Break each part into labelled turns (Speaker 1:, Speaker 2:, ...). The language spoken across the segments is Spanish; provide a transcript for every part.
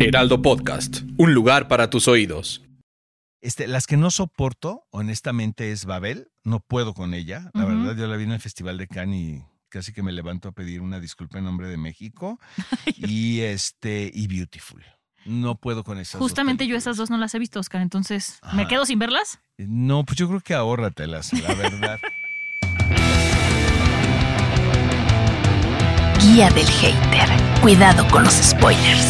Speaker 1: Heraldo Podcast, un lugar para tus oídos.
Speaker 2: Este, las que no soporto, honestamente, es Babel. No puedo con ella. La verdad, yo la vi en el Festival de Cannes y casi que me levanto a pedir una disculpa en nombre de México. y este, y Beautiful. No puedo con esas. dos
Speaker 3: Justamente yo esas dos no las he visto, Oscar, entonces, ¿me quedo sin verlas?
Speaker 2: No, pues yo creo que ahórratelas, la verdad.
Speaker 4: Guía del hater. Cuidado con los spoilers.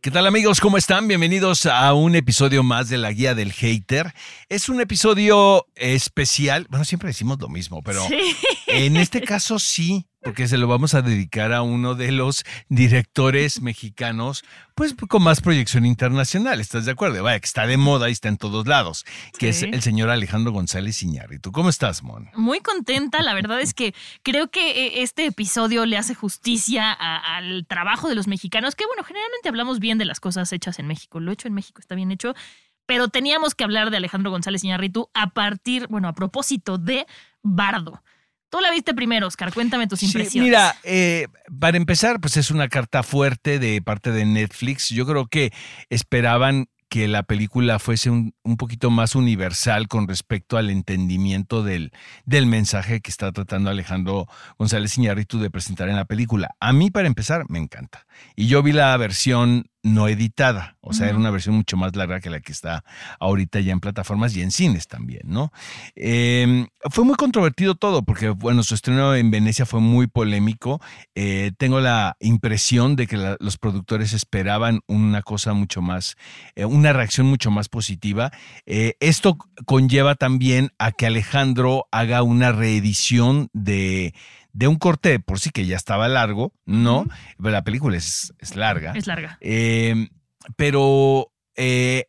Speaker 2: ¿Qué tal amigos? ¿Cómo están? Bienvenidos a un episodio más de la Guía del Hater. Es un episodio especial. Bueno, siempre decimos lo mismo, pero
Speaker 3: Sí.
Speaker 2: en este caso sí, porque se lo vamos a dedicar a uno de los directores mexicanos, pues con más proyección internacional. ¿Estás de acuerdo? Vaya, que está de moda y está en todos lados, que
Speaker 3: Sí.
Speaker 2: es el señor Alejandro González Iñárritu. ¿Cómo estás, Mon?
Speaker 3: Muy contenta, la verdad es que creo que eh, este episodio le hace justicia a- al trabajo de los mexicanos, que bueno, generalmente hablamos bien de las cosas hechas en México, lo hecho en México está bien hecho, pero teníamos que hablar de Alejandro González Iñárritu a partir, bueno, a propósito de Bardo. Tú la viste primero, Oscar, cuéntame tus
Speaker 2: Sí,
Speaker 3: impresiones.
Speaker 2: mira, eh, para empezar, pues es una carta fuerte de parte de Netflix. Yo creo que esperaban que la película fuese un, un poquito más universal con respecto al entendimiento del, del mensaje que está tratando Alejandro González Iñárritu de presentar en la película. A mí, para empezar, me encanta. Y yo vi la versión no editada, o sea, era una versión mucho más larga que la que está ahorita ya en plataformas y en cines también, ¿no? Eh, fue muy controvertido todo porque, bueno, su estreno en Venecia fue muy polémico. Eh, tengo la impresión de que la- los productores esperaban una cosa mucho más, eh, una reacción mucho más positiva. Eh, esto conlleva también a que Alejandro haga una reedición de, de un corte por sí que ya estaba largo, ¿no? Pero la película es, es larga.
Speaker 3: Es larga.
Speaker 2: Eh, pero eh,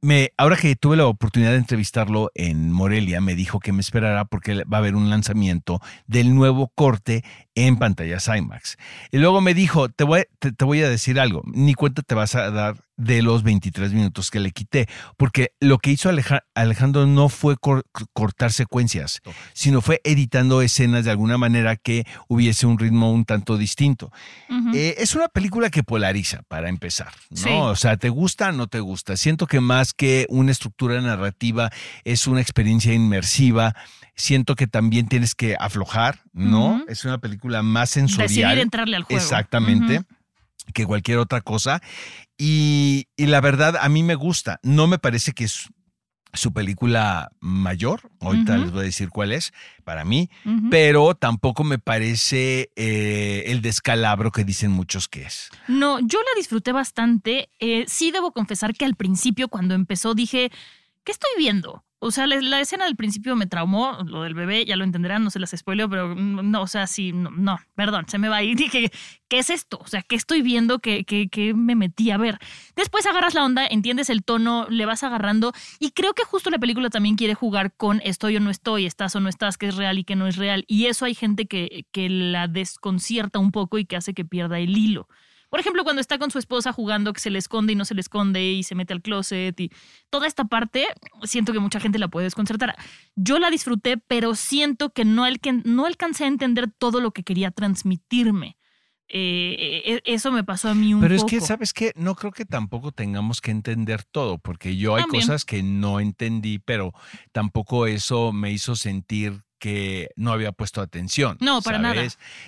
Speaker 2: me, ahora que tuve la oportunidad de entrevistarlo en Morelia, me dijo que me esperara porque va a haber un lanzamiento del nuevo corte en pantallas IMAX. Y luego me dijo, te voy, te, te voy a decir algo, ni cuenta te vas a dar de los 23 minutos que le quité, porque lo que hizo Aleja- Alejandro no fue cor- cortar secuencias, sino fue editando escenas de alguna manera que hubiese un ritmo un tanto distinto. Eh, es una película que polariza, para empezar, ¿no?
Speaker 3: Sí.
Speaker 2: O sea, ¿te gusta o no te gusta? Siento que más que una estructura narrativa, es una experiencia inmersiva. Siento que también tienes que aflojar, ¿no? Es una película más
Speaker 3: Decidir
Speaker 2: sensorial.
Speaker 3: entrarle al juego.
Speaker 2: Exactamente. Que cualquier otra cosa. Y, y la verdad, a mí me gusta. No me parece que es su película mayor. Ahorita
Speaker 3: Ujú.
Speaker 2: les voy a decir cuál es para mí pero tampoco me parece eh, el descalabro que dicen muchos que es.
Speaker 3: No, yo la disfruté bastante. Eh, sí debo confesar que al principio, cuando empezó, dije, ¿qué estoy viendo? O sea, la, escena del principio me traumó, lo del bebé, ya lo entenderán, no se las spoileo, pero no, o sea, sí, no, no, perdón, se me va y dije, ¿qué es esto? O sea, ¿qué estoy viendo que, que, que me metí a ver? Después agarras la onda, entiendes el tono, le vas agarrando y creo que justo la película también quiere jugar con estoy o no estoy, estás o no estás, que es real y que no es real. Y eso hay gente que, que la desconcierta un poco y que hace que pierda el hilo. Por ejemplo, cuando está con su esposa jugando que se le esconde y no se le esconde y se mete al closet y toda esta parte, siento que mucha gente la puede desconcertar. Yo la disfruté, pero siento que no, el que no alcancé a entender todo lo que quería transmitirme. Eh, eh, eso me pasó a mí un
Speaker 2: Pero es
Speaker 3: poco.
Speaker 2: que, ¿sabes qué? No creo que tampoco tengamos que entender todo, porque yo hay cosas que no entendí, pero tampoco eso me hizo sentir que no había puesto atención.
Speaker 3: No, para nada.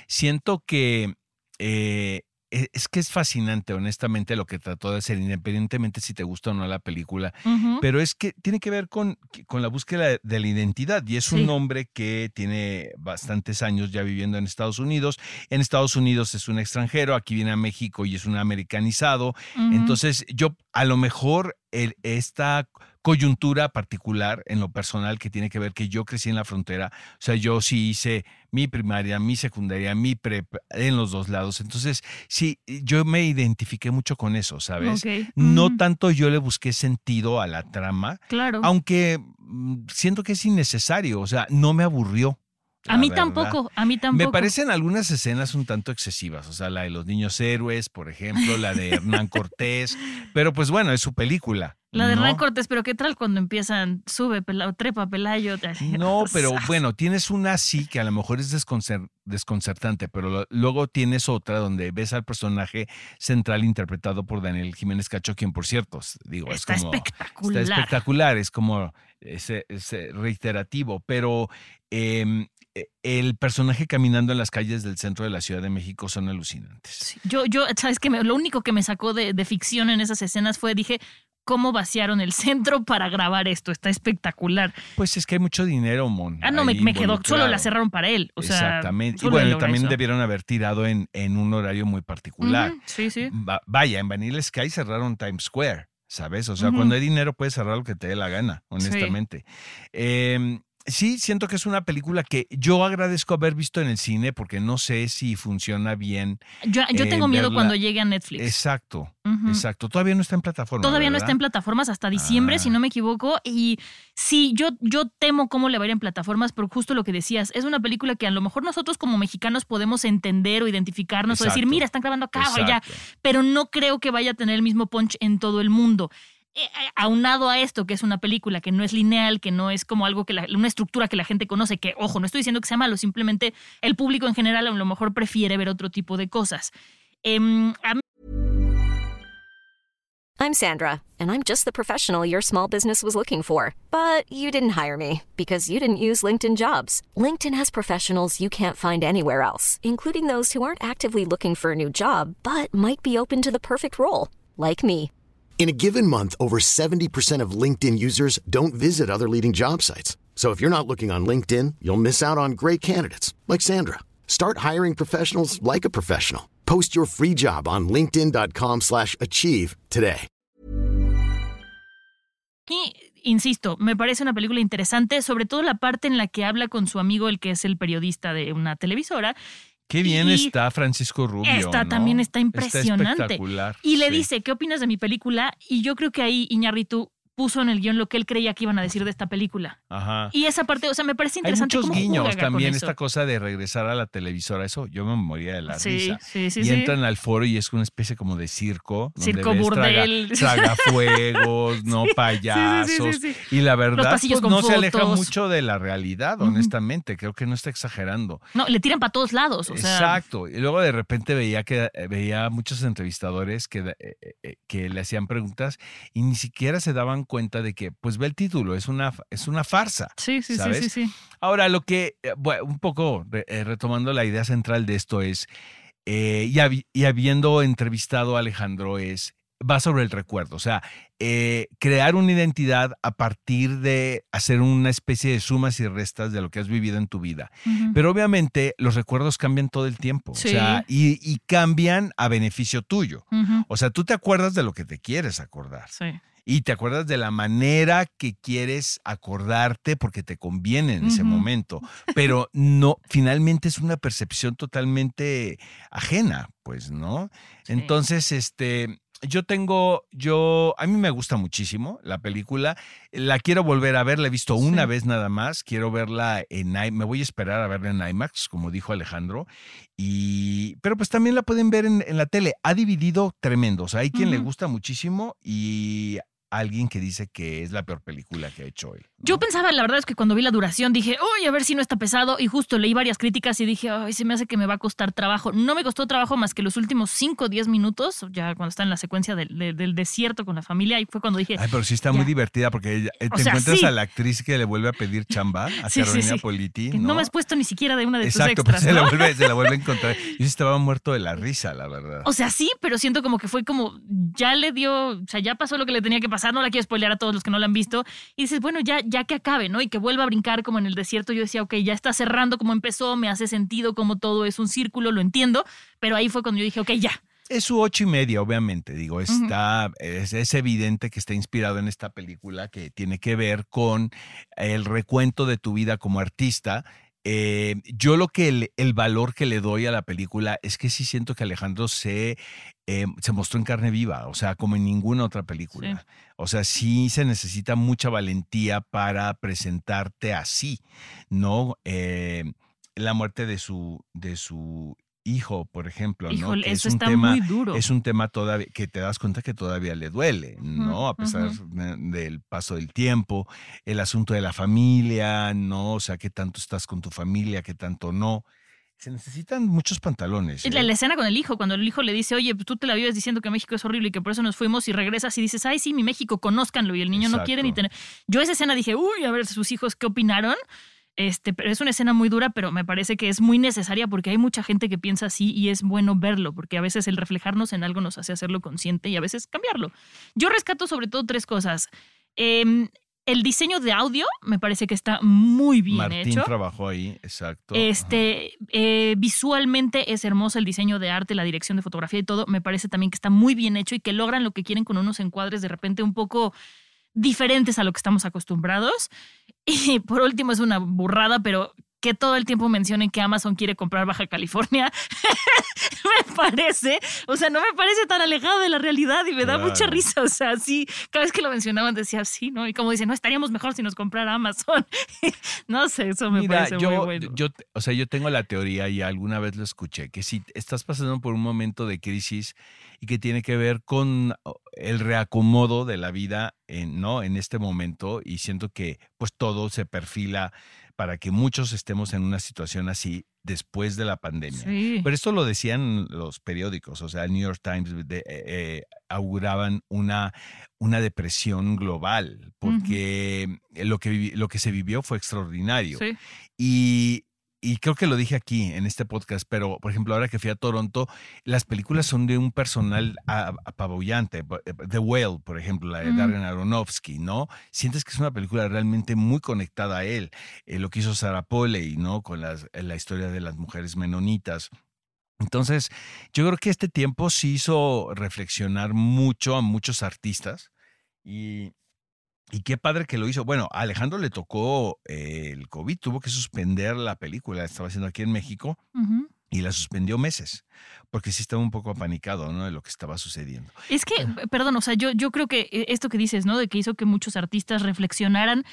Speaker 2: Siento que eh, es que es fascinante, honestamente, lo que trató de hacer, independientemente si te gusta o no la película. Pero es que tiene que ver con, con la búsqueda de la identidad y es
Speaker 3: Sí.
Speaker 2: un hombre que tiene bastantes años ya viviendo en Estados Unidos. En Estados Unidos es un extranjero, aquí viene a México y es un americanizado. Entonces yo a lo mejor el- esta coyuntura particular en lo personal que tiene que ver que yo crecí en la frontera, o sea, yo sí hice mi primaria, mi secundaria, mi prep en los dos lados. Entonces, sí, yo me identifiqué mucho con eso, ¿sabes? No
Speaker 3: Ujú.
Speaker 2: tanto yo le busqué sentido a la trama,
Speaker 3: Claro.
Speaker 2: aunque mm, siento que es innecesario, o sea, no me aburrió.
Speaker 3: a mí
Speaker 2: verdad.
Speaker 3: tampoco, a mí tampoco.
Speaker 2: Me parecen algunas escenas un tanto excesivas, o sea, la de los niños héroes, por ejemplo, la de Hernán Cortés, pero pues bueno, es su película.
Speaker 3: La de
Speaker 2: ¿no?
Speaker 3: Hernán Cortés, pero ¿qué tal cuando empiezan, sube, pela- trepa, Pelayo?
Speaker 2: No, pero bueno, tienes una así que a lo mejor es desconcer- desconcertante, pero lo- luego tienes otra donde ves al personaje central interpretado por Daniel Jiménez Cacho, quien por cierto, digo,
Speaker 3: Está
Speaker 2: es como...
Speaker 3: espectacular.
Speaker 2: Está espectacular, es como ese, ese reiterativo, pero em, eh, el personaje caminando en las calles del centro de la Ciudad de México son alucinantes.
Speaker 3: Sí, Yo, yo, sabes que lo único que me sacó de, de ficción en esas escenas fue, dije, ¿cómo vaciaron el centro para grabar esto? Está espectacular.
Speaker 2: Pues es que hay mucho dinero, Mon.
Speaker 3: Ah, no, me, quedó, solo la cerraron para él. O sea,
Speaker 2: Exactamente. Y bueno, también
Speaker 3: eso.
Speaker 2: debieron haber tirado en, en un horario muy particular.
Speaker 3: Sí, sí.
Speaker 2: Va- vaya, en Vanilla Sky cerraron Times Square, ¿sabes? O sea, cuando hay dinero puedes cerrar lo que te dé la gana, honestamente. Em, sí, siento que es una película que yo agradezco haber visto en el cine porque no sé si funciona bien.
Speaker 3: Yo, yo
Speaker 2: eh,
Speaker 3: tengo miedo
Speaker 2: verla-
Speaker 3: cuando llegue a Netflix.
Speaker 2: Exacto, exacto. Todavía no está en plataforma.
Speaker 3: Todavía no está en plataformas hasta diciembre,
Speaker 2: Ah.
Speaker 3: si no me equivoco. Y sí, yo, yo temo cómo le va a ir en plataformas, pero justo lo que decías, es una película que a lo mejor nosotros como mexicanos podemos entender o identificarnos o decir, mira, están grabando acá o allá,
Speaker 2: Exacto.
Speaker 3: pero no creo que vaya a tener el mismo punch en todo el mundo. Eh, eh, aunado a esto, que es una película que no es lineal, que no es como algo que la- una estructura que la gente conoce, que ojo, no estoy diciendo que sea malo, simplemente el público en general a lo mejor prefiere ver otro tipo de cosas. Em, a mí
Speaker 5: I'm Sandra, and I'm just the professional your small business was looking for. But you didn't hire me because you didn't use LinkedIn jobs. LinkedIn has professionals you can't find anywhere else, including those who aren't actively looking for a new job but might be open to the perfect role, like me.
Speaker 6: In a given month, over 70% of LinkedIn users don't visit other leading job sites. So if you're not looking on LinkedIn, you'll miss out on great candidates like Sandra. Start hiring professionals like a professional. Post your free job on linkedin.com/achieve today.
Speaker 3: Y, insisto, me parece una película interesante, sobre todo la parte en la que habla con su amigo, el que es el periodista de una televisora.
Speaker 2: Qué bien
Speaker 3: Y
Speaker 2: está Francisco Rubio.
Speaker 3: Esta
Speaker 2: ¿no?
Speaker 3: también está impresionante.
Speaker 2: espectacular.
Speaker 3: Y le
Speaker 2: sí.
Speaker 3: dice, ¿qué opinas de mi película? Y yo creo que ahí Iñárritu puso en el guion lo que él creía que iban a decir de esta película.
Speaker 2: Ajá.
Speaker 3: Y esa parte, o sea, me parece
Speaker 2: Hay
Speaker 3: interesante
Speaker 2: muchos
Speaker 3: cómo
Speaker 2: guiños también, esta cosa de regresar a la televisora, eso yo me moría de la
Speaker 3: Sí,
Speaker 2: risa.
Speaker 3: sí, sí,
Speaker 2: y entran al foro y es una especie como de circo. donde
Speaker 3: Circo
Speaker 2: ves
Speaker 3: burdel.
Speaker 2: Traga, tragafuegos, no payasos.
Speaker 3: sí, sí.
Speaker 2: Y la verdad, pues, no se aleja mucho de la realidad, honestamente. Creo que no está exagerando.
Speaker 3: No, le tiran para todos lados, o sea.
Speaker 2: Exacto. Y luego de repente veía que eh, veía muchos entrevistadores que, eh, eh, que le hacían preguntas y ni siquiera se daban cuenta de que, pues ve el título, es una, es una farsa.
Speaker 3: Sí, sí, sí,
Speaker 2: ¿sabes?
Speaker 3: sí, sí.
Speaker 2: Ahora, lo que, eh, bueno, un poco eh, retomando la idea central de esto es, eh, y, habi- y habiendo entrevistado a Alejandro, es, va sobre el recuerdo, o sea, eh, crear una identidad a partir de hacer una especie de sumas y restas de lo que has vivido en tu vida. Pero obviamente los recuerdos cambian todo el tiempo,
Speaker 3: Sí.
Speaker 2: o sea, y, y cambian a beneficio tuyo. O sea, tú te acuerdas de lo que te quieres acordar
Speaker 3: Sí.
Speaker 2: Y te acuerdas de la manera que quieres acordarte porque te conviene en ese momento, pero no, finalmente es una percepción totalmente ajena, pues, ¿no?
Speaker 3: Sí.
Speaker 2: Entonces, este, yo tengo, yo, a mí me gusta muchísimo la película, la quiero volver a ver, la he visto una
Speaker 3: Sí.
Speaker 2: vez nada más, quiero verla en, I- me voy a esperar a verla en IMAX, como dijo Alejandro, y, pero pues también la pueden ver en, en la tele, ha dividido tremendo, o sea, hay quien le gusta muchísimo y alguien que dice que es la peor película que ha hecho él. ¿No?
Speaker 3: Yo pensaba, la verdad es que cuando vi la duración dije, uy, a ver si no está pesado. Y justo leí varias críticas y dije, ay, se me hace que me va a costar trabajo. No me costó trabajo más que los últimos 5 o 10 minutos, ya cuando está en la secuencia del, del- del desierto con la familia. Y fue cuando dije,
Speaker 2: Ay, pero sí está
Speaker 3: Ya.
Speaker 2: muy divertida porque ella- eh,
Speaker 3: O
Speaker 2: te
Speaker 3: sea,
Speaker 2: encuentras
Speaker 3: sí.
Speaker 2: a la actriz que le vuelve a pedir chamba, a
Speaker 3: Sí,
Speaker 2: Carolina
Speaker 3: sí.
Speaker 2: Politi.
Speaker 3: no me has puesto ni siquiera de una de
Speaker 2: Exacto,
Speaker 3: tus
Speaker 2: pues
Speaker 3: extras.
Speaker 2: se, la vuelve, se la vuelve a encontrar. Yo estaba muerto de la risa, la verdad.
Speaker 3: O sea, sí, pero siento como que fue como, ya le dio, o sea, ya pasó lo que le tenía que pasar, no la quiero spoilear a todos los que no la han visto. Y dices, bueno, ya, ya que acabe, ¿no? Y que vuelva a brincar como en el desierto. Yo decía, ok, ya está cerrando como empezó, me hace sentido como todo es un círculo, lo entiendo. Pero ahí fue cuando yo dije, ok, ya.
Speaker 2: Es su ocho y media, obviamente. Digo, está, es, es evidente que está inspirado en esta película que tiene que ver con el recuento de tu vida como artista. Eh, yo lo que el, el valor que le doy a la película es que sí siento que Alejandro se, eh, se mostró en carne viva, o sea, como en ninguna otra película. O sea, sí se necesita mucha valentía para presentarte así, ¿no? Eh, la muerte de su, de su hijo, por ejemplo, ¿no?
Speaker 3: Híjole,
Speaker 2: Que
Speaker 3: eso
Speaker 2: es un
Speaker 3: está
Speaker 2: tema,
Speaker 3: muy duro.
Speaker 2: Es un tema todavía que te das cuenta que todavía le duele, ¿no? A pesar del paso del tiempo, el asunto de la familia, ¿no? O sea, qué tanto estás con tu familia, qué tanto no. Se necesitan muchos pantalones.
Speaker 3: La,
Speaker 2: ¿eh?
Speaker 3: la escena con el hijo, cuando el hijo le dice, oye, pues tú te la vives diciendo que México es horrible y que por eso nos fuimos y regresas y dices, ay, sí, mi México, conózcanlo y el niño no quiere ni tener. Yo esa escena dije, uy, a ver sus hijos qué opinaron. Este, pero es una escena muy dura, pero me parece que es muy necesaria porque hay mucha gente que piensa así y es bueno verlo, porque a veces el reflejarnos en algo nos hace hacerlo consciente y a veces cambiarlo. Yo rescato sobre todo tres cosas. Em, el diseño de audio me parece que está muy bien
Speaker 2: Martín
Speaker 3: hecho.
Speaker 2: trabajó ahí, exacto.
Speaker 3: Este, eh, visualmente es hermoso el diseño de arte, la dirección de fotografía y todo. Me parece también que está muy bien hecho y que logran lo que quieren con unos encuadres de repente un poco diferentes a lo que estamos acostumbrados. Y por último es una burrada, pero que todo el tiempo mencionen que Amazon quiere comprar Baja California, me parece, o sea, no me parece tan alejado de la realidad y me da mucha risa, o sea, sí, cada vez que lo mencionaban decía, sí, ¿no? Y como dicen, no, estaríamos mejor si nos comprara Amazon. no sé, eso me
Speaker 2: Mira,
Speaker 3: parece
Speaker 2: yo,
Speaker 3: muy bueno.
Speaker 2: yo, o sea, yo tengo la teoría y alguna vez lo escuché, que si estás pasando por un momento de crisis y que tiene que ver con el reacomodo de la vida, en, ¿no? En este momento y siento que pues todo se perfila para que muchos estemos en una situación así después de la pandemia.
Speaker 3: Sí.
Speaker 2: Pero esto lo decían los periódicos, o sea, el New York Times de- eh, eh, auguraban una, una depresión global, porque lo, que lo que se vivió fue extraordinario.
Speaker 3: Sí.
Speaker 2: Y, y creo que lo dije aquí en este podcast, pero por ejemplo, ahora que fui a Toronto, las películas son de un personal apabullante. Eh, The Whale, por ejemplo, la de
Speaker 3: Mm.
Speaker 2: Darren Aronofsky, ¿no? Sientes que es una película realmente muy conectada a él. Eh, lo que hizo Sarah Polley, ¿no? Con las- eh, la historia de las mujeres menonitas. Entonces, yo creo que este tiempo sí hizo reflexionar mucho a muchos artistas y, y qué padre que lo hizo. Bueno, a Alejandro le tocó eh, el COVID, tuvo que suspender la película, la estaba haciendo aquí en México y la suspendió meses, porque sí estaba un poco apanicado, ¿no? De lo que estaba sucediendo.
Speaker 3: Es que, perdón, o sea, yo, yo creo que eh, esto que dices, ¿no? De que hizo que muchos artistas reflexionaran.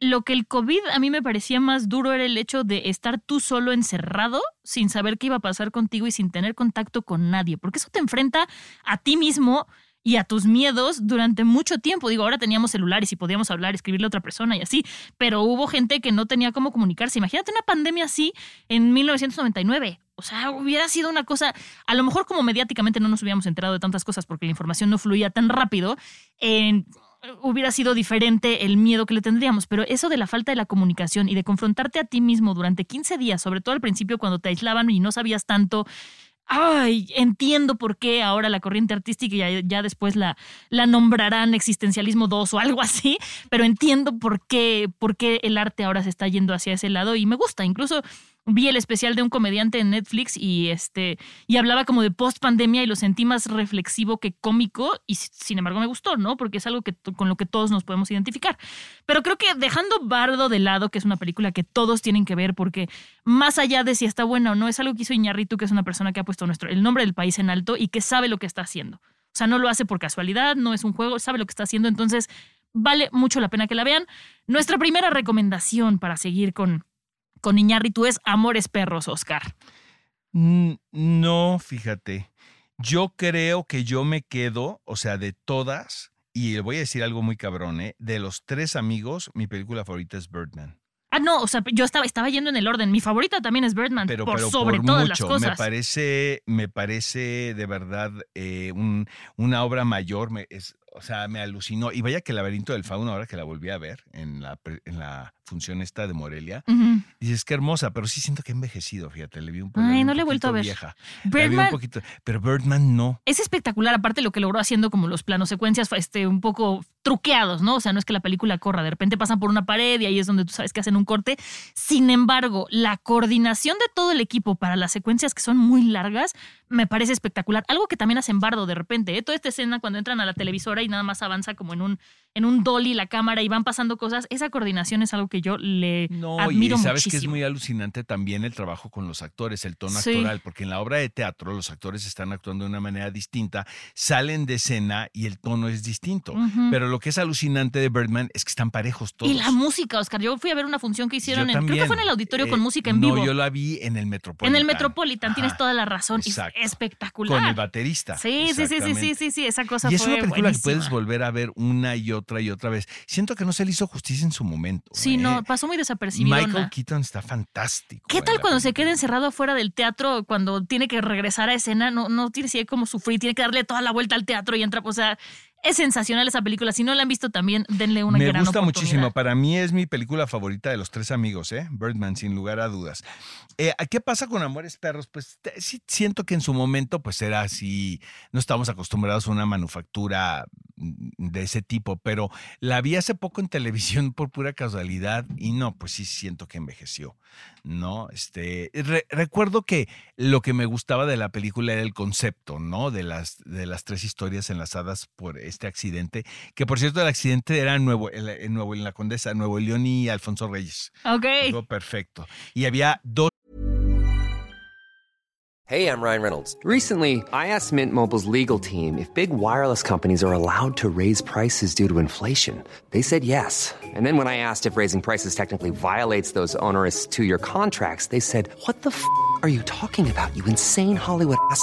Speaker 3: Lo que el COVID a mí me parecía más duro era el hecho de estar tú solo encerrado sin saber qué iba a pasar contigo y sin tener contacto con nadie, porque eso te enfrenta a ti mismo y a tus miedos durante mucho tiempo. Digo, ahora teníamos celulares y podíamos hablar, escribirle a otra persona y así, pero hubo gente que no tenía cómo comunicarse. Imagínate una pandemia así en 1999. O sea, hubiera sido una cosa, a lo mejor como mediáticamente no nos hubiéramos enterado de tantas cosas porque la información no fluía tan rápido, hubiera sido diferente el miedo que le tendríamos, pero eso de la falta de la comunicación y de confrontarte a ti mismo durante 15 días, sobre todo al principio cuando te aislaban y no sabías tanto, ay, entiendo por qué ahora la corriente artística ya, ya después la, la nombrarán existencialismo 2 o algo así, pero entiendo por qué, por qué el arte ahora se está yendo hacia ese lado y me gusta. Incluso vi el especial de un comediante en Netflix y este y hablaba como de post pandemia y lo sentí más reflexivo que cómico y sin embargo me gustó, ¿no? Porque es algo que con lo que todos nos podemos identificar. Pero creo que dejando Bardo de lado, que es una película que todos tienen que ver porque más allá de si está buena o no, es algo que hizo Iñarritu, que es una persona que ha puesto nuestro el nombre del país en alto y que sabe lo que está haciendo. O sea, no lo hace por casualidad, no es un juego, sabe lo que está haciendo, entonces vale mucho la pena que la vean. Nuestra primera recomendación para seguir con con Iñárritu es Amores Perros, Oscar.
Speaker 2: Mm, No, fíjate. Yo creo que yo me quedo, o sea, de todas, y le voy a decir algo muy cabrón, ¿eh? De los tres amigos, mi película favorita es Birdman.
Speaker 3: Ah, no, o sea, yo estaba, estaba yendo en el orden. Mi favorita también es Birdman,
Speaker 2: Pero,
Speaker 3: por
Speaker 2: pero
Speaker 3: sobre
Speaker 2: por
Speaker 3: todas las
Speaker 2: mucho,
Speaker 3: cosas.
Speaker 2: me parece, me parece de verdad eh, un- una obra mayor, me- es, o sea, me alucinó. Y vaya que el laberinto del fauno, ahora que la volví a ver en la, en la función esta de Morelia,
Speaker 3: Ujú.
Speaker 2: dices que hermosa, pero sí siento que ha envejecido, fíjate, le vi un, po-
Speaker 3: Ay, no le he vuelto a ver.
Speaker 2: Vieja. Vi un poquito, pero Birdman no.
Speaker 3: es espectacular, aparte lo que logró haciendo como los planos secuencias este, un poco truqueados, ¿no? O sea, no es que la película corra, de repente pasan por una pared y ahí es donde tú sabes que hacen un corte. Sin embargo, la coordinación de todo el equipo para las secuencias que son muy largas me parece espectacular. Algo que también hacen Bardo de repente, ¿eh? Toda esta escena cuando entran a la televisora y nada más avanza como en un, en un dolly la cámara y van pasando cosas, esa coordinación es algo que yo le
Speaker 2: No,
Speaker 3: admiro
Speaker 2: y sabes que es
Speaker 3: muchísimo.
Speaker 2: muy alucinante también el trabajo con los actores, el tono
Speaker 3: Sí.
Speaker 2: actoral, porque en la obra de teatro los actores están actuando de una manera distinta, salen de escena y el tono es distinto. Pero lo que es alucinante de Birdman es que están parejos todos.
Speaker 3: Y la música, Oscar. Yo fui a ver una función que hicieron en. Creo que fue en el auditorio
Speaker 2: Eh,
Speaker 3: con música en
Speaker 2: no,
Speaker 3: vivo.
Speaker 2: yo la vi en el Metropolitan.
Speaker 3: en el Metropolitan, tienes toda la razón. y Es
Speaker 2: exacto.
Speaker 3: espectacular.
Speaker 2: Con el baterista.
Speaker 3: Sí, sí, sí, sí, sí, sí, esa cosa
Speaker 2: Y es
Speaker 3: fue
Speaker 2: una película que. Puedes volver a ver una y otra y otra vez. Siento que no se le hizo justicia en su momento.
Speaker 3: Sí,
Speaker 2: ¿eh?
Speaker 3: no, pasó muy desapercibido.
Speaker 2: Michael Keaton está fantástico.
Speaker 3: ¿Qué tal cuando se queda encerrado afuera del teatro cuando tiene que regresar a escena? No, no tiene si como sufrir, tiene que darle toda la vuelta al teatro y entra. O sea, es sensacional esa película. Si no la han visto también, denle una
Speaker 2: Me
Speaker 3: gran
Speaker 2: gusta
Speaker 3: oportunidad.
Speaker 2: muchísimo. Para mí es mi película favorita de los tres amigos, ¿eh? Birdman, sin lugar a dudas. Eh, ¿Qué pasa con Amores Perros? Pues sí siento que en su momento pues era así, no estábamos acostumbrados a una manufactura mm, de ese tipo, pero la vi hace poco en televisión por pura casualidad y no, pues sí siento que envejeció, ¿no? Este, re- recuerdo que lo que me gustaba de la película era el concepto, ¿no? De las, de las tres historias enlazadas por este accidente, que por cierto el accidente era en Nuevo, en, en Nuevo, en la Condesa, Nuevo León y Alfonso Reyes.
Speaker 3: Ok.
Speaker 2: Algo perfecto. Y había dos
Speaker 7: Hey, I'm Ryan Reynolds. Recently, I asked Mint Mobile's legal team if big wireless companies are allowed to raise prices due to inflation. They said yes. And then when I asked if raising prices technically violates those onerous two year contracts, they said, What the f are you talking about, you insane Hollywood ass?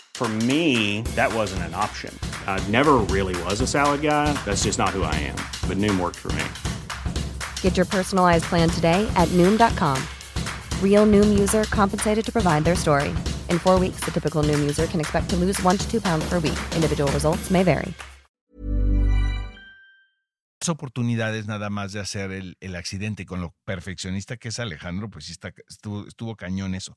Speaker 8: For me, that wasn't an option. I never really was a salad guy. That's just not who I am. But Noom worked for me.
Speaker 9: Get your personalized plan today at Noom.com. Real Noom user compensated to provide their story. In four weeks, the typical Noom user can expect to lose one to two pounds per week. Individual results may vary.
Speaker 2: oportunidades nada más de hacer el, el accidente con lo perfeccionista que es Alejandro, pues sí está, estuvo, estuvo cañón eso.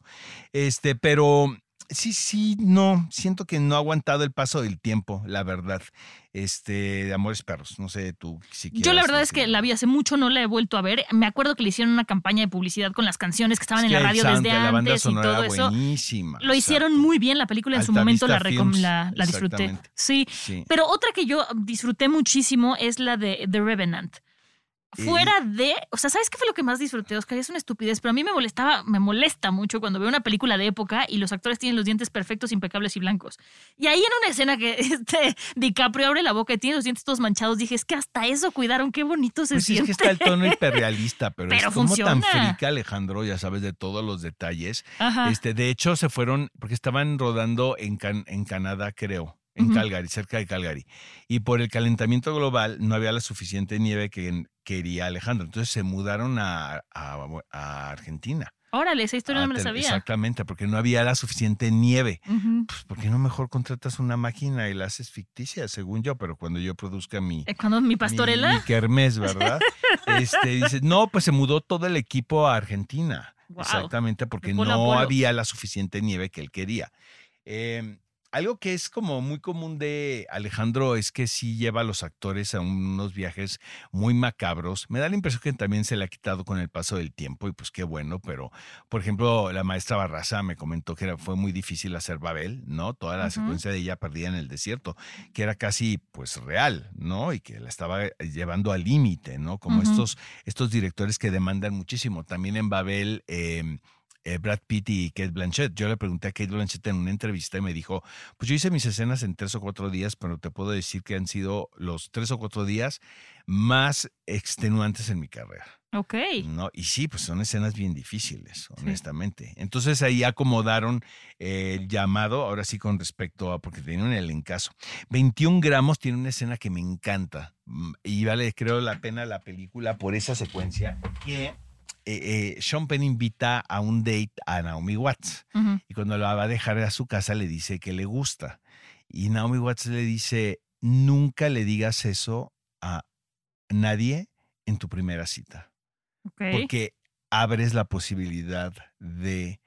Speaker 2: Este, pero sí, sí, no, siento que no ha aguantado el paso del tiempo, la verdad. Este, de Amores Perros, no sé tú si
Speaker 3: Yo la verdad es que la vi hace mucho, no la he vuelto a ver. Me acuerdo que le hicieron una campaña de publicidad con las canciones que estaban
Speaker 2: Es
Speaker 3: en la radio
Speaker 2: sound
Speaker 3: desde
Speaker 2: la
Speaker 3: antes y todo eso.
Speaker 2: buenísima,
Speaker 3: Lo hicieron
Speaker 2: exacto.
Speaker 3: muy bien, la película en su momento la,
Speaker 2: Films,
Speaker 3: la, la disfruté. Sí.
Speaker 2: Sí.
Speaker 3: Pero otra que yo disfruté muchísimo es la de The Revenant. Fuera de, o sea, ¿sabes qué fue lo que más disfruté, Oscar? Es una estupidez, pero a mí me molestaba, me molesta mucho cuando veo una película de época y los actores tienen los dientes perfectos, impecables y blancos. Y ahí en una escena que este DiCaprio abre la boca y tiene los dientes todos manchados, dije, es que hasta eso cuidaron, qué bonito se
Speaker 2: Pues es
Speaker 3: siente.
Speaker 2: que está el tono hiperrealista, pero,
Speaker 3: Pero
Speaker 2: es como tan frica, Alejandro, ya sabes de todos los detalles.
Speaker 3: Ajá.
Speaker 2: Este, de hecho, se fueron, porque estaban rodando en, Can- en Canadá, creo, en. Calgary, cerca de Calgary. Y por el calentamiento global no había la suficiente nieve que quería Alejandro. Entonces se mudaron a, a- a Argentina.
Speaker 3: Órale, esa historia no me la sabía.
Speaker 2: Exactamente, porque no había la suficiente nieve.
Speaker 3: Ujú.
Speaker 2: Pues, ¿por qué no mejor contratas una máquina y la haces ficticia, según yo? Pero cuando yo produzca mi,
Speaker 3: Eh, Cuando mi
Speaker 2: mi,
Speaker 3: pastorela.
Speaker 2: mi kermés, ¿verdad? este, dice, no, pues se mudó todo el equipo a Argentina.
Speaker 3: Guau.
Speaker 2: Exactamente, porque no había la suficiente nieve que él quería. Eh, algo que es como muy común de Alejandro es que sí lleva a los actores a unos viajes muy macabros. Me da la impresión que también se le ha quitado con el paso del tiempo y pues qué bueno, pero por ejemplo la maestra Barraza me comentó que era, fue muy difícil hacer Babel, ¿no? Toda la secuencia de ella perdida en el desierto, que era casi pues real, ¿no? Y que la estaba eh, llevando al límite, ¿no? Como estos, estos directores que demandan muchísimo. También en Babel... eh, eh, Brad Pitt y Kate Blanchett. Yo le pregunté a Kate Blanchett en una entrevista y me dijo, pues yo hice mis escenas en tres o cuatro días, pero te puedo decir que han sido los tres o cuatro días más extenuantes en mi carrera.
Speaker 3: Ok.
Speaker 2: ¿no? Y sí, pues son escenas bien difíciles, honestamente. Entonces ahí acomodaron el llamado, ahora sí con respecto a, porque tenían el encaso. 21 gramos tiene una escena que me encanta mm, y vale, creo, la pena la película por esa secuencia que eh, eh, Sean Penn invita a un date a Naomi Watts y cuando la va a dejar a su casa le dice que le gusta. Y Naomi Watts le dice, nunca le digas eso a nadie en tu primera cita porque abres la posibilidad de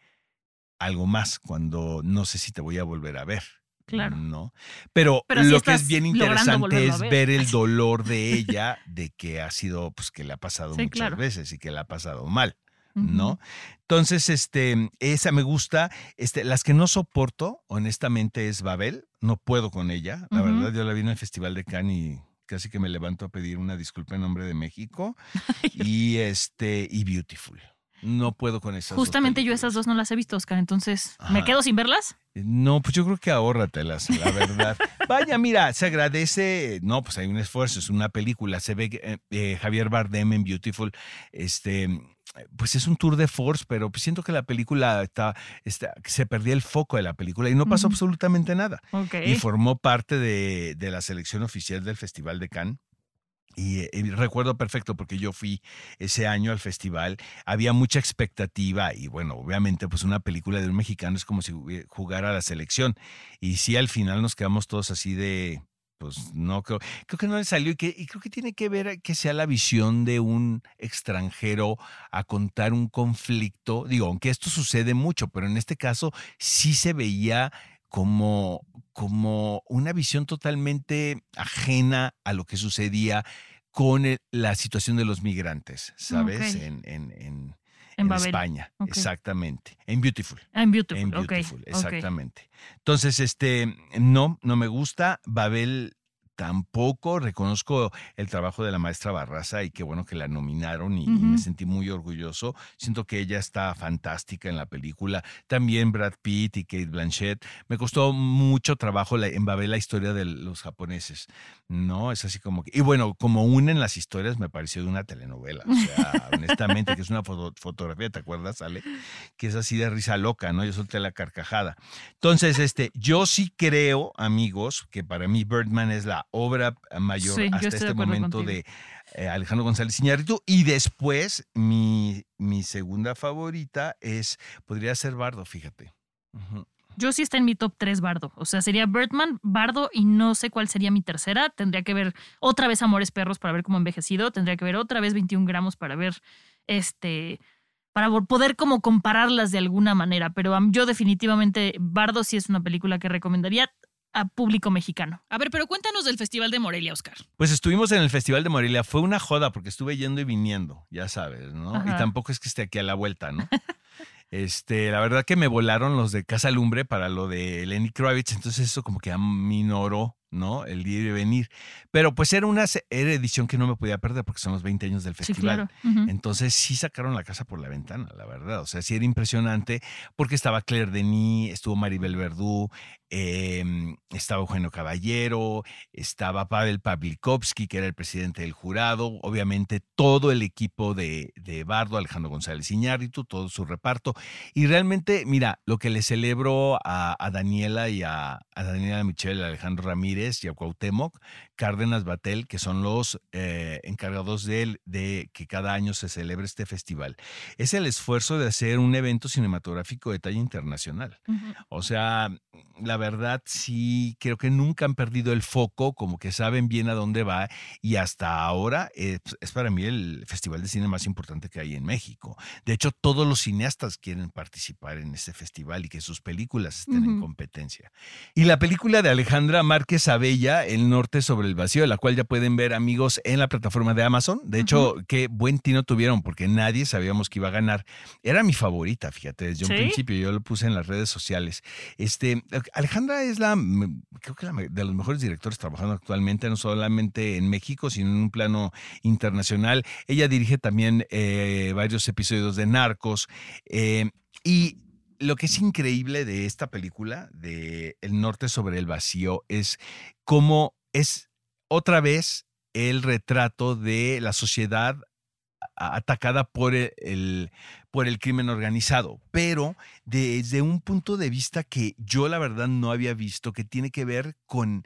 Speaker 2: algo más cuando no sé si te voy a volver a ver.
Speaker 3: Claro.
Speaker 2: ¿no? Pero, lo que es bien interesante es
Speaker 3: ver.
Speaker 2: ver el dolor de ella, de que ha sido, pues que le ha pasado
Speaker 3: Sí,
Speaker 2: muchas
Speaker 3: claro.
Speaker 2: veces y que le ha pasado mal. ¿no? Entonces, este, esa me gusta. Este, las que no soporto, honestamente, es Babel. No puedo con ella. La verdad, yo la vi en el Festival de Cannes y casi que me levanto a pedir una disculpa en nombre de México. y este, y Beautiful. No puedo con esas. dos
Speaker 3: Justamente yo esas dos no las he visto, Oscar, entonces, ¿me quedo sin verlas?
Speaker 2: No, pues yo creo que ahórratelas, la verdad. Vaya, mira, se agradece. No, pues hay un esfuerzo, es una película. Se ve que eh, eh, Javier Bardem en Beautiful, este, pues es un tour de force, pero pues siento que la película está, está- se perdía el foco de la película y no pasó absolutamente nada.
Speaker 3: Ok.
Speaker 2: Y formó parte de, de la selección oficial del Festival de Cannes. Y, eh, y recuerdo perfecto porque yo fui ese año al festival, había mucha expectativa y bueno, obviamente pues una película de un mexicano es como si jugara a la selección. Y sí, al final nos quedamos todos así de, pues no creo, creo que no le salió y, que, y creo que tiene que ver que sea la visión de un extranjero a contar un conflicto. Digo, aunque esto sucede mucho, pero en este caso sí se veía como, como una visión totalmente ajena a lo que sucedía con el- la situación de los migrantes, ¿sabes?
Speaker 3: Ok.
Speaker 2: En, en, en-
Speaker 3: En.
Speaker 2: España, exactamente. En Beautiful.
Speaker 3: Ah, en Beautiful,
Speaker 2: En Beautiful, exactamente. Entonces, este, no, no me gusta. Babel tampoco. Reconozco el trabajo de la maestra Barraza y qué bueno que la nominaron y, y me sentí muy orgulloso. Siento que ella está fantástica en la película. También Brad Pitt y Kate Blanchett. Me costó mucho trabajo la- en Babel la historia de los japoneses. No, es así como que. Y bueno, como unen las historias, me pareció de una telenovela. O sea, honestamente, que es una foto- fotografía, ¿te acuerdas, Ale? Que es así de risa loca, ¿no? Yo solté la carcajada. Entonces, este, yo sí creo, amigos, que para mí Birdman es la obra mayor
Speaker 3: Sí,
Speaker 2: hasta
Speaker 3: de
Speaker 2: este momento
Speaker 3: contigo.
Speaker 2: de eh, Alejandro González Iñárritu. Y después, mi, mi segunda favorita es, podría ser Bardo, fíjate.
Speaker 3: Yo sí está en mi top 3 Bardo. O sea, sería Birdman, Bardo y no sé cuál sería mi tercera. Tendría que ver otra vez Amores Perros para ver cómo envejecido. Tendría que ver otra vez 21 gramos para ver este. Para poder como compararlas de alguna manera. Pero yo definitivamente Bardo sí es una película que recomendaría a público mexicano. A ver, pero cuéntanos del Festival de Morelia, Oscar.
Speaker 2: Pues estuvimos en el Festival de Morelia. Fue una joda porque estuve yendo y viniendo, ya sabes, ¿no?
Speaker 3: Ajá.
Speaker 2: Y tampoco es que esté aquí a la vuelta, ¿no? Este, la verdad que me volaron los de Casa Lumbre para lo de Lenny Kravitz, entonces eso como que aminoró, ¿no? El ir y venir. Pero pues era una era edición que no me podía perder porque son los 20 años del
Speaker 3: Sí,
Speaker 2: festival.
Speaker 3: claro.
Speaker 2: Entonces sí sacaron la casa por la ventana, la verdad. O sea, sí era impresionante porque estaba Claire Denis, estuvo Maribel Verdú, eh, estaba Eugenio Caballero, estaba Pavel Pavlikovsky, que era el presidente del jurado, obviamente todo el equipo de, de Bardo, Alejandro González Iñárritu, todo su reparto. Y realmente, mira, lo que le celebro a, a Daniela y a, a Daniela Michelle, a Alejandro Ramírez y a Cuauhtémoc, Cárdenas Batel, que son los eh, encargados de, él- de que cada año se celebre este festival, es el esfuerzo de hacer un evento cinematográfico de talla internacional. O sea, la verdad sí creo que nunca han perdido el foco, como que saben bien a dónde va y hasta ahora eh, pues, es para mí el festival de cine más importante que hay en México. De hecho, todos los cineastas quieren participar en este festival y que sus películas estén en competencia. Y la película de Alejandra Márquez Abella, El Norte sobre el Vacío, la cual ya pueden ver amigos en la plataforma de Amazon. De hecho, qué buen tino tuvieron porque nadie sabíamos que iba a ganar. Era mi favorita, fíjate, desde un
Speaker 3: ¿Sí?
Speaker 2: principio yo lo puse en las redes sociales. Este, Alejandra es la, creo que la de los mejores directores trabajando actualmente, no solamente en México, sino en un plano internacional. Ella dirige también eh, varios episodios de Narcos. eh, y lo que es increíble de esta película, de El Norte sobre el Vacío, es cómo es otra vez el retrato de la sociedad atacada por el, el- por el crimen organizado, pero desde un punto de vista que yo la verdad no había visto, que tiene que ver con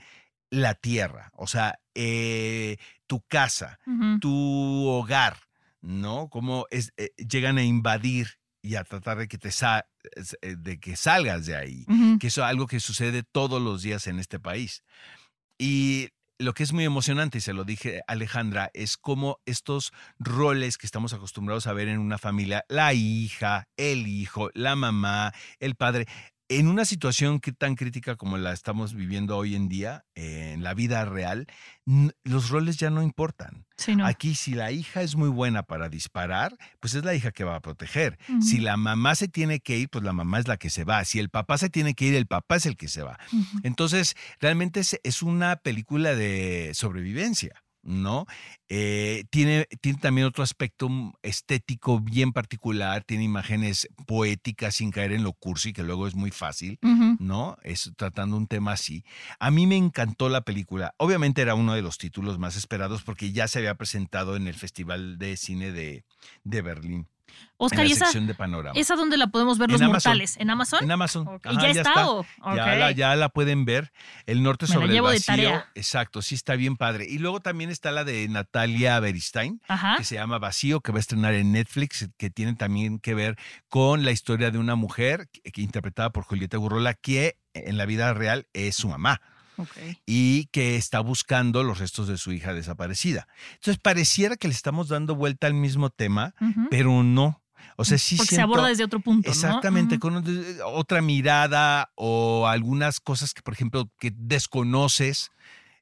Speaker 2: la tierra, o sea, eh, tu casa, tu hogar, ¿no? Cómo es, eh, llegan a invadir y a tratar de que te sa- eh, de que salgas de ahí, que eso es algo que sucede todos los días en este país. Y lo que es muy emocionante, y se lo dije Alejandra, es cómo estos roles que estamos acostumbrados a ver en una familia, la hija, el hijo, la mamá, el padre, en una situación que tan crítica como la estamos viviendo hoy en día, eh, en la vida real, los roles ya no importan.
Speaker 3: Sí, no.
Speaker 2: Aquí, si la hija es muy buena para disparar, pues es la hija que va a proteger. Si la mamá se tiene que ir, pues la mamá es la que se va. Si el papá se tiene que ir, el papá es el que se va. Entonces, realmente es, es una película de sobrevivencia. ¿No? Eh, tiene, tiene también otro aspecto mm, estético bien particular, tiene imágenes poéticas sin caer en lo cursi, que luego es muy fácil. ¿no? Es tratando un tema así. A mí me encantó la película. Obviamente era uno de los títulos más esperados porque ya se había presentado en el Festival de Cine de, de Berlín.
Speaker 3: Oscar,
Speaker 2: en
Speaker 3: ¿y
Speaker 2: la
Speaker 3: esa,
Speaker 2: sección de panorama.
Speaker 3: esa dónde la podemos ver
Speaker 2: En
Speaker 3: los
Speaker 2: Amazon.
Speaker 3: mortales? ¿En Amazon?
Speaker 2: En Amazon. Ajá,
Speaker 3: ¿Y ya está? o-
Speaker 2: Ya, la, ya la pueden ver. El norte
Speaker 3: Me la
Speaker 2: sobre el
Speaker 3: de
Speaker 2: vacío.
Speaker 3: tarea.
Speaker 2: Exacto, sí está bien padre. Y luego también está la de Natalia Beristain,
Speaker 3: Ajá.
Speaker 2: que se llama Vacío, que va a estrenar en Netflix, que tiene también que ver con la historia de una mujer que, que interpretada por Julieta Gurrola, que en la vida real es su mamá Y que está buscando los restos de su hija desaparecida. Entonces pareciera que le estamos dando vuelta al mismo tema, pero no. O sea, sí
Speaker 3: Porque se aborda desde otro punto, ¿no?
Speaker 2: Exactamente, con otra mirada o algunas cosas que, por ejemplo, que desconoces.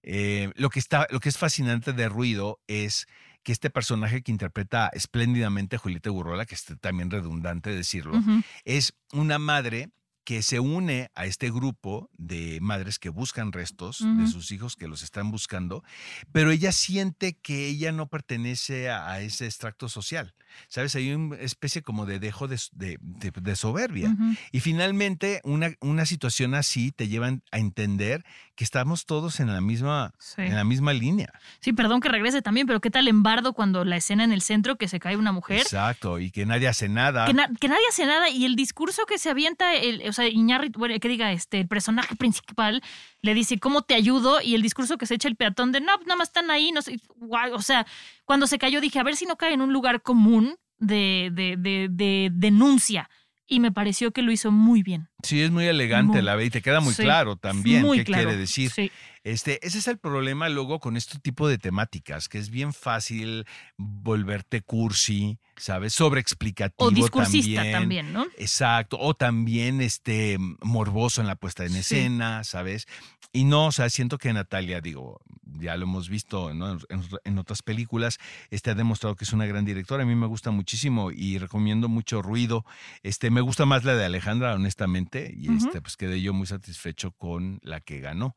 Speaker 2: Eh, lo, que está, lo que es fascinante de Ruido es que este personaje que interpreta espléndidamente Julieta Gurrola, que es también redundante decirlo, es una madre que se une a este grupo de madres que buscan restos de sus hijos que los están buscando, pero ella siente que ella no pertenece a, a ese extracto social. ¿Sabes? Hay una especie como de dejo de, de- de- de soberbia. Y finalmente, una, una situación así te lleva a entender que estamos todos en la misma,
Speaker 3: Sí.
Speaker 2: en la misma línea.
Speaker 3: Sí, perdón que regrese también, pero ¿qué tal en Bardo cuando la escena en el centro que se cae una mujer?
Speaker 2: Exacto, y que nadie hace nada.
Speaker 3: Que, na- que nadie hace nada y el discurso que se avienta, el, o sea, Iñárritu, bueno, que diga, este, el personaje principal le dice, ¿cómo te ayudo? Y el discurso que se echa el peatón de, no, nada más están ahí, no sé, guau, o sea, cuando se cayó dije, a ver si no cae en un lugar común de, de, de, de denuncia. Y me pareció que lo hizo muy bien.
Speaker 2: Sí, es muy elegante
Speaker 3: Muy-
Speaker 2: la ve y te queda muy
Speaker 3: sí,
Speaker 2: claro también
Speaker 3: muy
Speaker 2: qué
Speaker 3: claro,
Speaker 2: quiere decir.
Speaker 3: sí.
Speaker 2: Este, ese es el problema luego con este tipo de temáticas, que es bien fácil volverte cursi, ¿sabes? Sobreexplicativo
Speaker 3: O discursista
Speaker 2: también.
Speaker 3: también, ¿no?
Speaker 2: Exacto, o también este morboso en la puesta en
Speaker 3: Sí.
Speaker 2: escena, ¿sabes? Y no, o sea, siento que Natalia, digo, ya lo hemos visto ¿no? en, en otras películas, este ha demostrado que es una gran directora. A mí me gusta muchísimo y recomiendo mucho ruido. Este, me gusta más la de Alejandra, honestamente, y este, pues quedé yo muy satisfecho con la que ganó.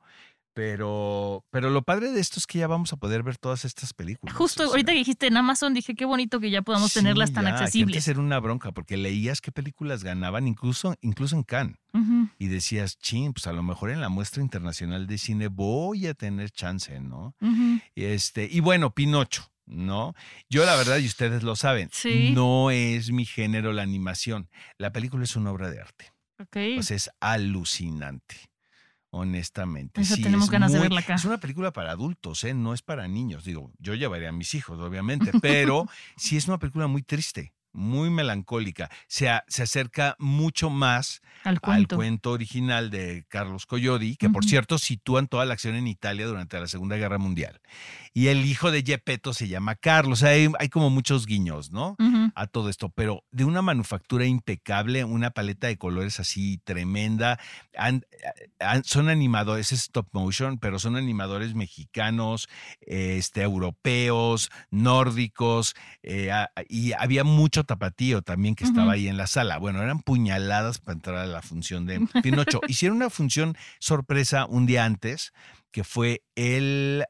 Speaker 2: Pero, pero lo padre de esto es que ya vamos a poder ver todas estas películas.
Speaker 3: Justo
Speaker 2: o sea.
Speaker 3: ahorita que dijiste en Amazon, dije, qué bonito que ya podamos tenerlas tan
Speaker 2: ya, que
Speaker 3: accesibles.
Speaker 2: Antes era una bronca porque leías qué películas ganaban, incluso, incluso en Cannes. Y decías, chin, pues a lo mejor en la muestra internacional de cine voy a tener chance, ¿no?
Speaker 3: Ujú.
Speaker 2: Este, y bueno, Pinocho, ¿no? Yo la verdad, y ustedes lo saben,
Speaker 3: Sí.
Speaker 2: no es mi género la animación. La película es una obra de arte. Sea, es alucinante. Honestamente. Sí,
Speaker 3: tenemos
Speaker 2: es
Speaker 3: ganas de verla acá.
Speaker 2: Es una película para adultos, ¿eh? No es para niños. Digo, yo llevaré a mis hijos, obviamente, pero sí es una película muy triste, muy melancólica. Se, a- se acerca mucho más
Speaker 3: Al
Speaker 2: al
Speaker 3: cuento.
Speaker 2: original de Carlos Collodi, que por cierto sitúan toda la acción en Italia durante la Segunda Guerra Mundial. Y el hijo de Gepetto se llama Carlos. O sea, hay, hay como muchos guiños, ¿no? A todo esto, pero de una manufactura impecable, una paleta de colores así tremenda. Son animadores, es stop motion, pero son animadores mexicanos, este, europeos, nórdicos, eh, y había mucho tapatío también que estaba ahí en la sala. Bueno, eran puñaladas para entrar a la función de Pinocho. Hicieron una función sorpresa un día antes, que fue el,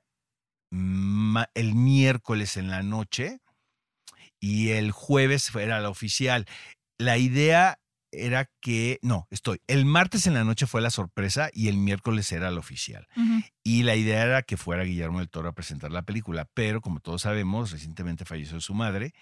Speaker 2: el miércoles en la noche y el jueves era la oficial. La idea era que, no, estoy, el martes en la noche fue la sorpresa y el miércoles era la oficial. Y la idea era que fuera Guillermo del Toro a presentar la película, pero como todos sabemos, recientemente falleció su madre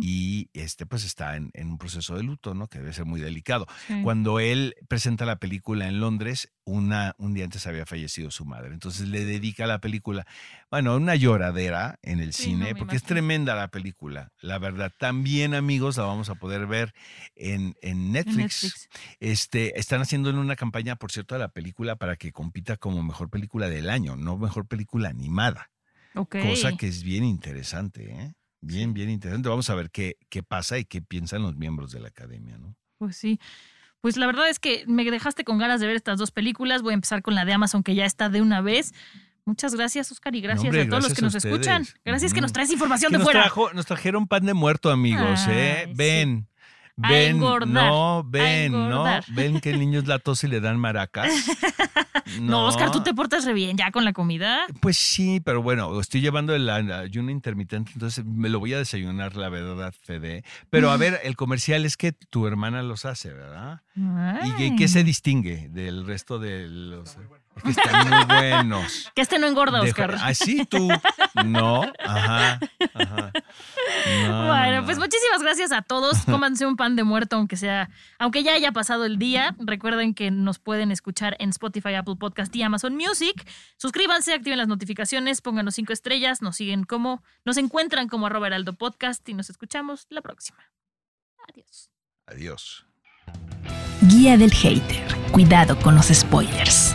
Speaker 2: y este pues está en, en un proceso de luto, ¿no? Que debe ser muy delicado.
Speaker 3: Sí.
Speaker 2: Cuando él presenta la película en Londres, una, un día antes había fallecido su madre. Entonces le dedica la película, bueno, una lloradera en el
Speaker 3: Sí,
Speaker 2: cine, porque es tremenda la película, la verdad. También, amigos, la vamos a poder ver en, en Netflix.
Speaker 3: Netflix.
Speaker 2: Este, están haciendo una campaña, por cierto, a la película para que compita como mejor película del año, no mejor película animada.
Speaker 3: Ok.
Speaker 2: Cosa que es bien interesante, ¿eh? Bien, bien interesante. Vamos a ver qué, qué pasa y qué piensan los miembros de la academia, ¿no?
Speaker 3: Pues sí. pues la verdad es que me dejaste con ganas de ver estas dos películas. Voy a empezar con la de Amazon, que ya está de una vez. Muchas gracias, Oscar, y gracias
Speaker 2: hombre,
Speaker 3: a todos los que nos
Speaker 2: ustedes.
Speaker 3: escuchan. Gracias que nos traes información
Speaker 2: Que
Speaker 3: de
Speaker 2: nos,
Speaker 3: fuera.
Speaker 2: trajo- nos trajeron pan de muerto, amigos, ¿eh?
Speaker 3: Ay.
Speaker 2: Ven. Ven,
Speaker 3: engordar,
Speaker 2: no,
Speaker 3: a
Speaker 2: ven, no,
Speaker 3: engordar.
Speaker 2: ven que el niño es la tos y le dan maracas.
Speaker 3: No, Oscar, tú te portas re bien ya con la comida.
Speaker 2: Pues sí, pero bueno, estoy llevando el ayuno intermitente, entonces me lo voy a desayunar, la verdad, Fede. Pero a ver, el comercial es que tu hermana los hace, ¿verdad? ¿Y qué se distingue del resto de los...? Es que están muy buenos.
Speaker 3: Que este no engorda,
Speaker 2: Deja-
Speaker 3: Oscar.
Speaker 2: Ah, sí, tú. No, ajá, ajá. No,
Speaker 3: Bueno,
Speaker 2: no,
Speaker 3: pues
Speaker 2: no.
Speaker 3: muchísimas gracias a todos. Cómanse un pan de muerto, aunque sea, aunque ya haya pasado el día. Recuerden que nos pueden escuchar en Spotify, Apple Podcast y Amazon Music. Suscríbanse, activen las notificaciones, pónganos cinco estrellas, nos siguen como, nos encuentran como arroba heraldo podcast y nos escuchamos la próxima. Adiós.
Speaker 2: Adiós.
Speaker 4: Guía del Hater. Cuidado con los spoilers.